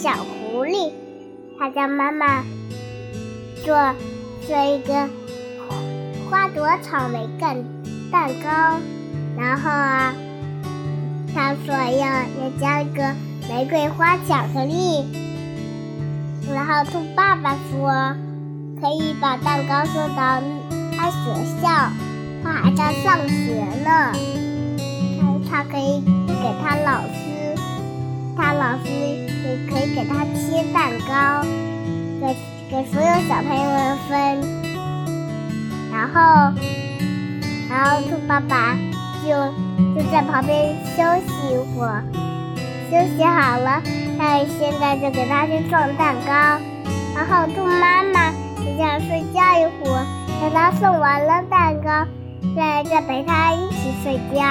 小狐狸，它叫妈妈做做一个花朵草莓干蛋糕，然后啊，他说要要加一个玫瑰花巧克力，然后兔爸爸说可以把蛋糕送到他学校，他还在上学呢，他他可以给他老师，他老师可以给他切蛋糕，给给所有小朋友们分，然后然后兔爸爸就就在旁边休息一会儿，休息好了，他现在就给他去送蛋糕，然后兔妈妈就想睡觉一会儿，等他送完了蛋糕，再再陪他一起睡觉。